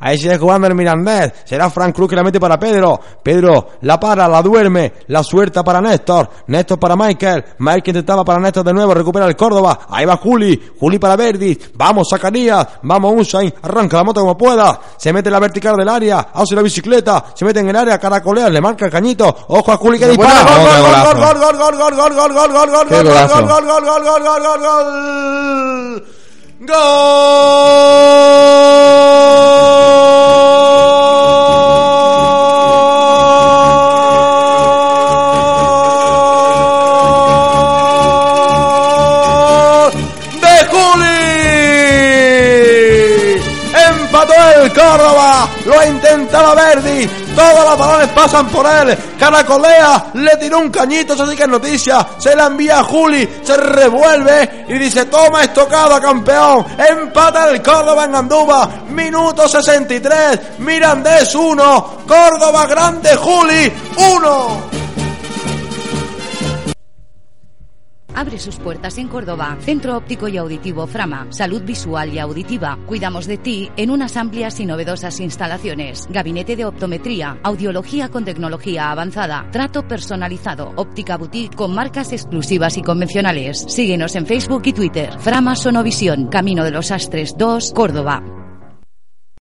Ahí sigue jugando el Mirandés. Será Frank Cruz que la mete para Pedro. Pedro la para, la duerme. La suelta para Néstor. Néstor para Michael. Michael intentaba para Néstor de nuevo. Recupera el Córdoba. Ahí va Juli. Juli para Verdi. Vamos, Zacarías. Vamos, Usain. Arranca la moto como pueda. Se mete en la vertical del área. Hace la bicicleta. Se mete en el área. Caracolea. Le marca el cañito. Ojo a Juli que dispara. Gol, gol, gol, gol, gol, gol, gol, gol, gol, gol, gol, gol, Qué gol, golazo. gol, gol, gol, gol, gol, gol, gol, gol. ¡Gol! Empató el Córdoba, lo intentaba Verdi, todos los balones pasan por él, Caracolea. Le tiró un cañito, eso sí que es noticia, se la envía a Juli, se revuelve y dice, toma estocada campeón, empata el Córdoba en Andúba, minuto 63, Mirandés 1, Córdoba grande Juli 1. Abre sus puertas en Córdoba. Centro óptico y auditivo Frama. Salud visual y auditiva. Cuidamos de ti en unas amplias y novedosas instalaciones. Gabinete de optometría. Audiología con tecnología avanzada. Trato personalizado. Óptica boutique con marcas exclusivas y convencionales. Síguenos en Facebook y Twitter. Frama Sonovisión. Camino de los Astres 2, Córdoba.